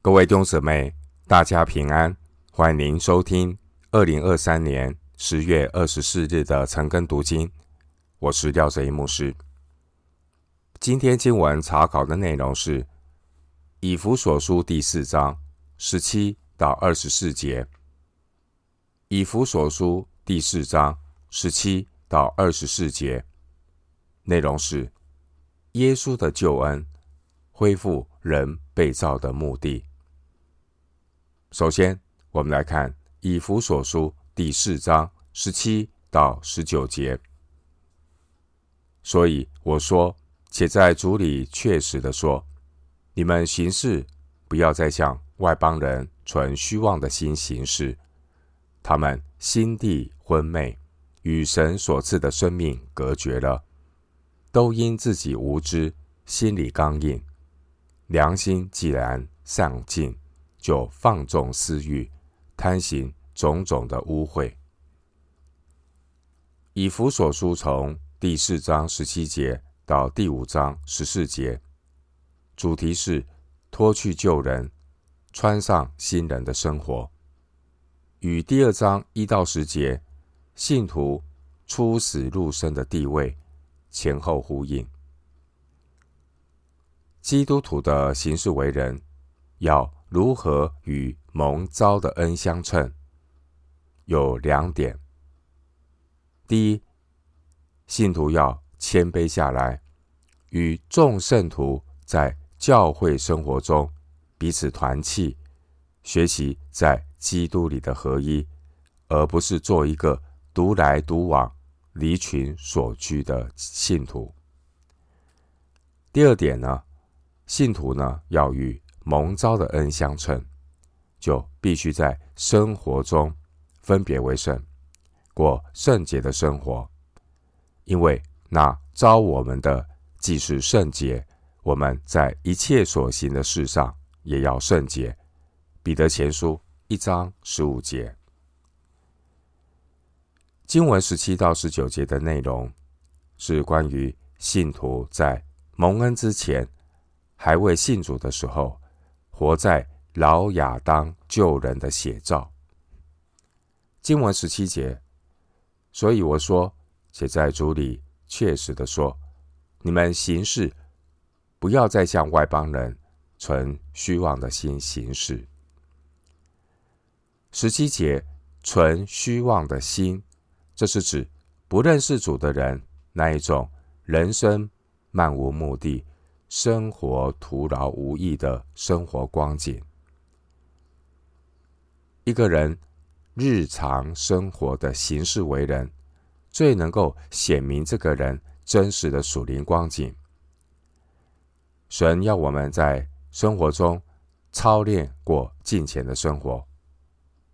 各位弟兄姊妹，大家平安！欢迎您收听二零二三年十月二十四日的晨更读经。我是廖哲一牧师。今天经文查考的内容是以弗所书第四章十七到二十四节。以弗所书第四章十七到二十四节内容是耶稣的救恩恢复人被造的目的。首先，我们来看以弗所书第四章十七到十九节。所以我说，且在主里确实的说，你们行事不要再像外邦人存虚妄的心行事，他们心地昏昧，与神所赐的生命隔绝了，都因自己无知，心里刚硬，良心既然丧尽。就放纵私欲，贪行种种的污秽。以弗所书从第四章十七节到第五章十四节，主题是脱去旧人，穿上新人的生活，与第二章一到十节信徒出死入生的地位前后呼应。基督徒的行事为人要。如何与蒙召的恩相称？有两点：第一，信徒要谦卑下来，与众圣徒在教会生活中彼此团契，学习在基督里的合一，而不是做一个独来独往、离群所居的信徒。第二点呢，信徒呢要与蒙召的恩相称，就必须在生活中分别为圣，过圣洁的生活。因为那召我们的既是圣洁，我们在一切所行的事上也要圣洁。彼得前书一章十五节，经文十七到十九节的内容是关于信徒在蒙恩之前，还未信主的时候。活在老亚当旧人的写照。经文十七节，所以我说，写在主里确实的说，你们行事不要再像外邦人存虚妄的心行事。十七节，存虚妄的心，这是指不认识主的人那一种人生漫无目的。生活徒劳无益的生活光景，一个人日常生活的行事为人，最能够显明这个人真实的属灵光景。神要我们在生活中操练过近前的生活，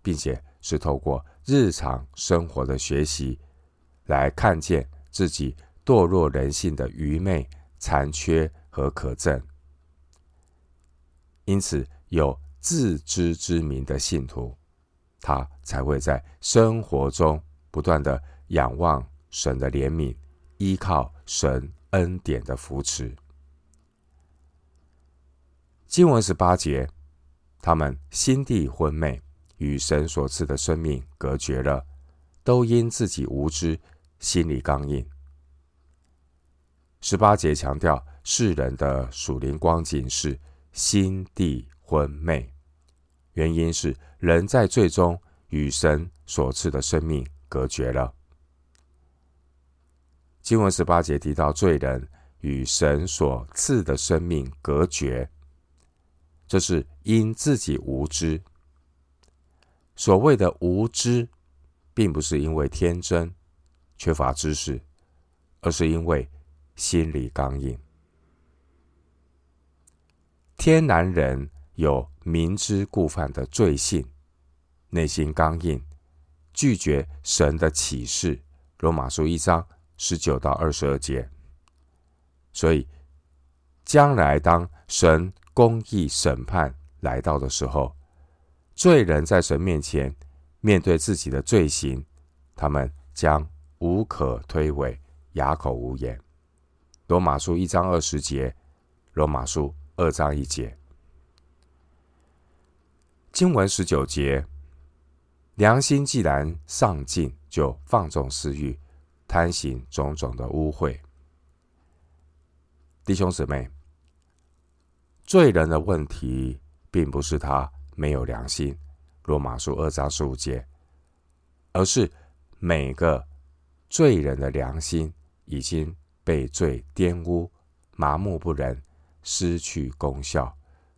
并且是透过日常生活的学习，来看见自己堕落人性的愚昧残缺。和可憎，因此有自知之明的信徒，他才会在生活中不断的仰望神的怜悯，依靠神恩典的扶持。经文十八节，他们心地昏昧，与神所赐的生命隔绝了，都因自己无知，心里刚硬。十八节强调。世人的属灵光景是心地昏昧，原因是人在最终与神所赐的生命隔绝了。经文十八节提到罪人与神所赐的生命隔绝，这是因自己无知。所谓的无知，并不是因为天真缺乏知识，而是因为心理刚硬。天然人有明知故犯的罪性，内心刚硬，拒绝神的启示。罗马书一章十九到二十二节。所以，将来当神公义审判来到的时候，罪人在神面前面对自己的罪行，他们将无可推诿，哑口无言。罗马书一章二十节。罗马书。二章一节，经文十九节，良心既然丧尽，就放纵私欲，贪行种种的污秽。弟兄姊妹，罪人的问题，并不是他没有良心，罗马书二章十五节，而是每个罪人的良心已经被罪玷污，麻木不仁，失去功效。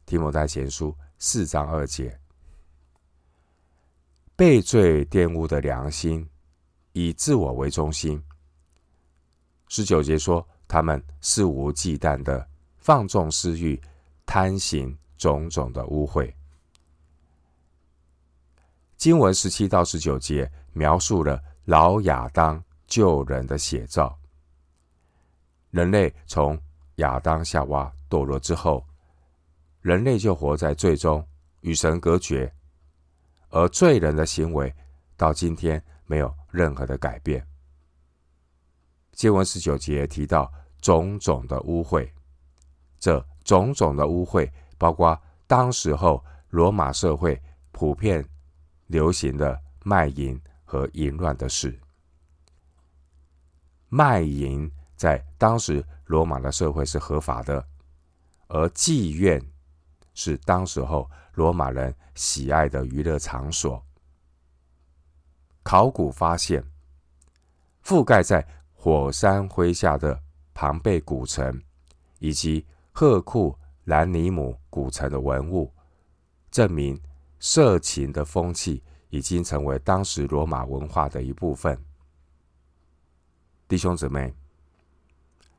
提摩太前书四章二节。被罪玷污的良心，以自我为中心。十九节说，他们肆无忌惮的放纵私欲，贪行种种的污秽。经文十七到十九节描述了老亚当救人的写照。人类从亚当夏娃堕落之后，人类就活在最终，与神隔绝。而罪人的行为到今天没有任何的改变。经文十九节提到种种的污秽，这种种的污秽包括当时候罗马社会普遍流行的卖淫和淫乱的事。卖淫在当时罗马的社会是合法的，而妓院是当时候。罗马人喜爱的娱乐场所。考古发现，覆盖在火山灰下的庞贝古城，以及赫库兰尼姆古城的文物，证明色情的风气已经成为当时罗马文化的一部分。弟兄姊妹，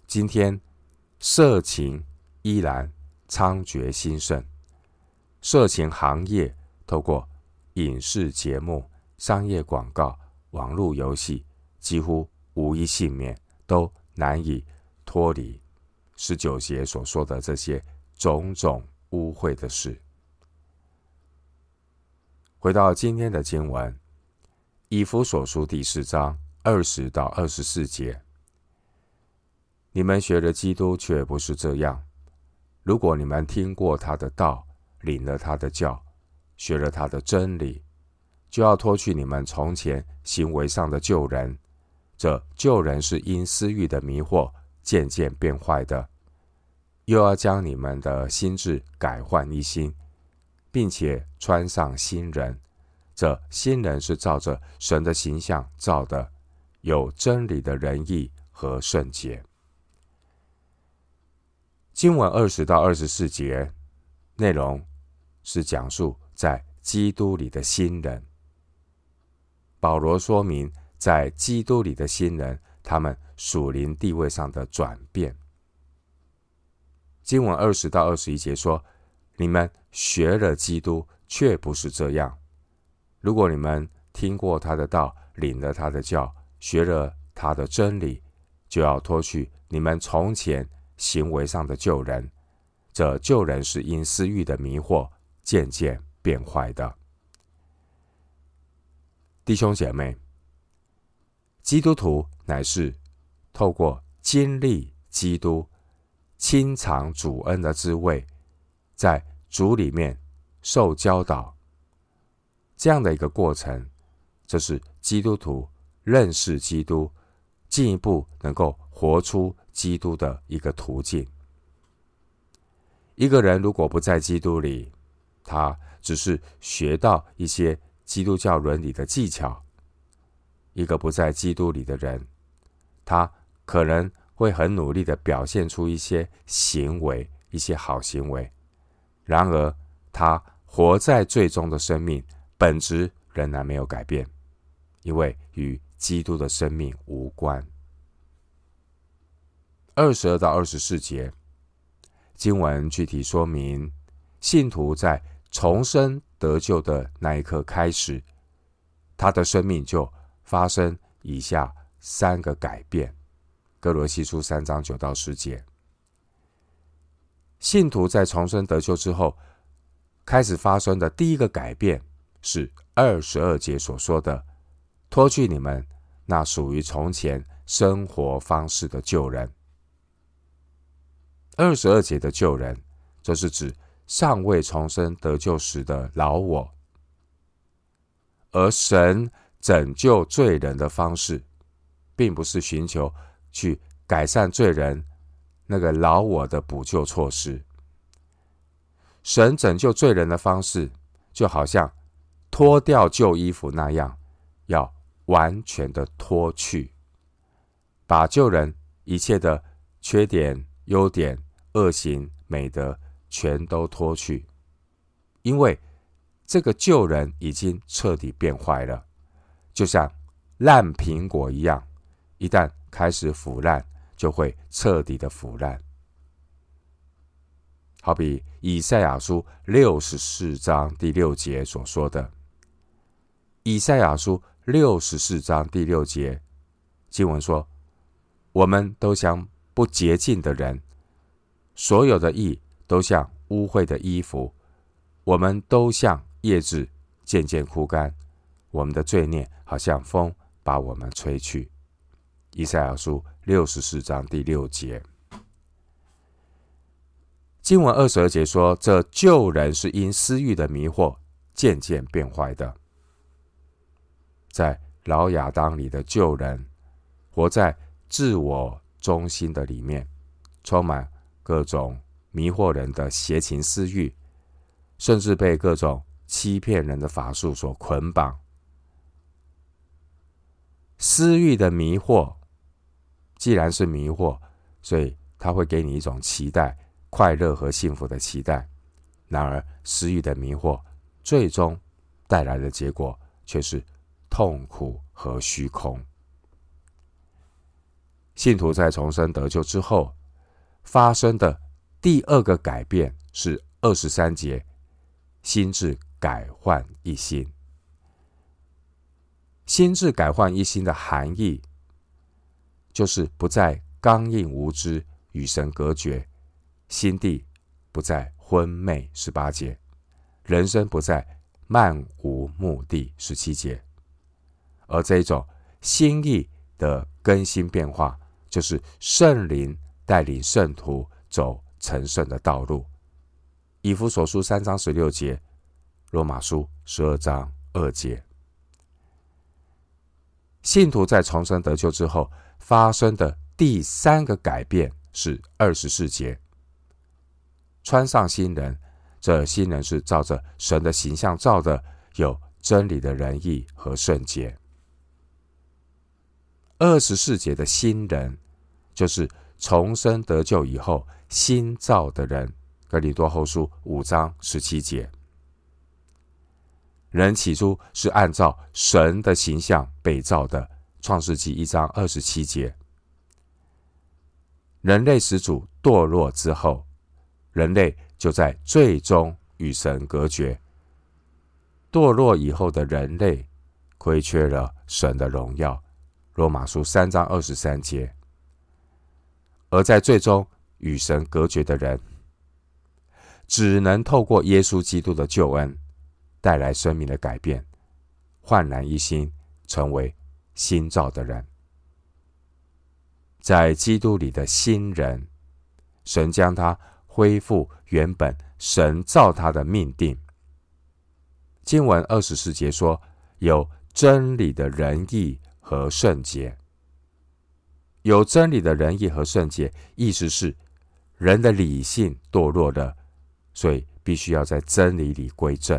今天色情依然猖獗兴盛。色情行业透过影视节目、商业广告、网络游戏，几乎无一幸免，都难以脱离十九节所说的这些种种污秽的事。回到今天的经文，以弗所书第四章二十到二十四节，你们学了基督，却不是这样。如果你们听过他的道，领了他的教，学了他的真理，就要脱去你们从前行为上的旧人。这旧人是因私欲的迷惑渐渐变坏的，又要将你们的心志改换一新，并且穿上新人。这新人是照着神的形象造的，有真理的仁义和圣洁。经文二十到二十四节。内容是讲述在基督里的新人。保罗说明在基督里的新人，他们属灵地位上的转变。经文二十到二十一节说：“你们学了基督，却不是这样。如果你们听过他的道，领了他的教，学了他的真理，就要脱去你们从前行为上的旧人。”这旧人是因私欲的迷惑渐渐变坏的。弟兄姐妹，基督徒乃是透过经历基督亲尝主恩的滋味，在主里面受教导这样的一个过程，这是基督徒认识基督、进一步能够活出基督的一个途径。一个人如果不在基督里，他只是学到一些基督教伦理的技巧。一个不在基督里的人，他可能会很努力的表现出一些行为，一些好行为。然而，他活在最终的生命本质仍然没有改变，因为与基督的生命无关。二十二到二十四节。经文具体说明，信徒在重生得救的那一刻开始，他的生命就发生以下三个改变。歌罗西书三章九到十节，信徒在重生得救之后，开始发生的第一个改变是二十二节所说的：脱去你们那属于从前生活方式的旧人。二十二节的旧人，这是指尚未重生得救时的老我，而神拯救罪人的方式，并不是寻求去改善罪人那个老我的补救措施。神拯救罪人的方式，就好像脱掉旧衣服那样，要完全的脱去，把旧人一切的缺点、优点、恶行、美德全都脱去，因为这个旧人已经彻底变坏了，就像烂苹果一样，一旦开始腐烂，就会彻底的腐烂。好比以赛亚书六十四章第六节所说的，以赛亚书六十四章第六节经文说：“我们都像不洁净的人，所有的义都像污秽的衣服，我们都像叶子渐渐枯干，我们的罪孽好像风把我们吹去。”以赛亚书六十四章第六节。经文二十二节说：“这旧人是因私欲的迷惑渐渐变坏的，在老亚当里的旧人，活在自我中心的里面，充满各种迷惑人的邪情私欲，甚至被各种欺骗人的法术所捆绑。私欲的迷惑，既然是迷惑，所以他会给你一种期待。”快乐和幸福的期待，然而私欲的迷惑，最终带来的结果却是痛苦和虚空。信徒在重生得救之后发生的第二个改变是二十三节，心智改换一新。心智改换一新的含义，就是不再刚硬无知，与神隔绝。心地不再昏昧，十八节；人生不再漫无目的，十七节。而这种心意的更新变化，就是圣灵带领圣徒走成圣的道路。以弗所书三章十六节，罗马书十二章二节。信徒在重生得救之后发生的第三个改变是二十四节。穿上新人，这新人是照着神的形象造的，有真理的仁义和圣洁。二十四节的新人，就是重生得救以后新造的人。格林多后书五章十七节，人起初是按照神的形象被造的。创世纪一章二十七节，人类始祖堕落之后。人类就在最终与神隔绝，堕落以后的人类亏缺了神的荣耀。罗马书三章二十三节。而在最终与神隔绝的人，只能透过耶稣基督的救恩，带来生命的改变，焕然一新，成为新造的人。在基督里的新人，神将他。恢复原本神造他的命定。经文二十四节说：“有真理的仁义和圣洁。”有真理的仁义和圣洁，意思是人的理性堕落了，所以必须要在真理里归正；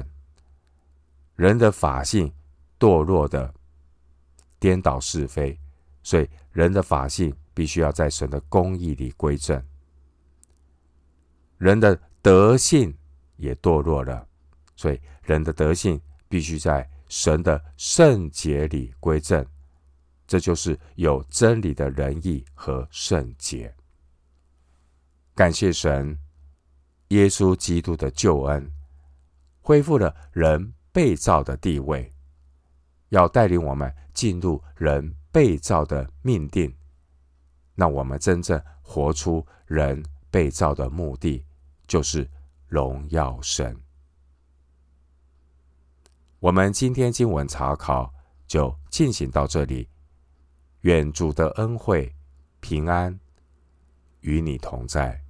人的法性堕落的颠倒是非，所以人的法性必须要在神的公义里归正。人的德性也堕落了，所以人的德性必须在神的圣洁里归正。这就是有真理的仁义和圣洁。感谢神，耶稣基督的救恩恢复了人被造的地位，要带领我们进入人被造的命定，让我们真正活出人被造的目的。就是荣耀神。我们今天经文查考就进行到这里。愿主的恩惠平安与你同在。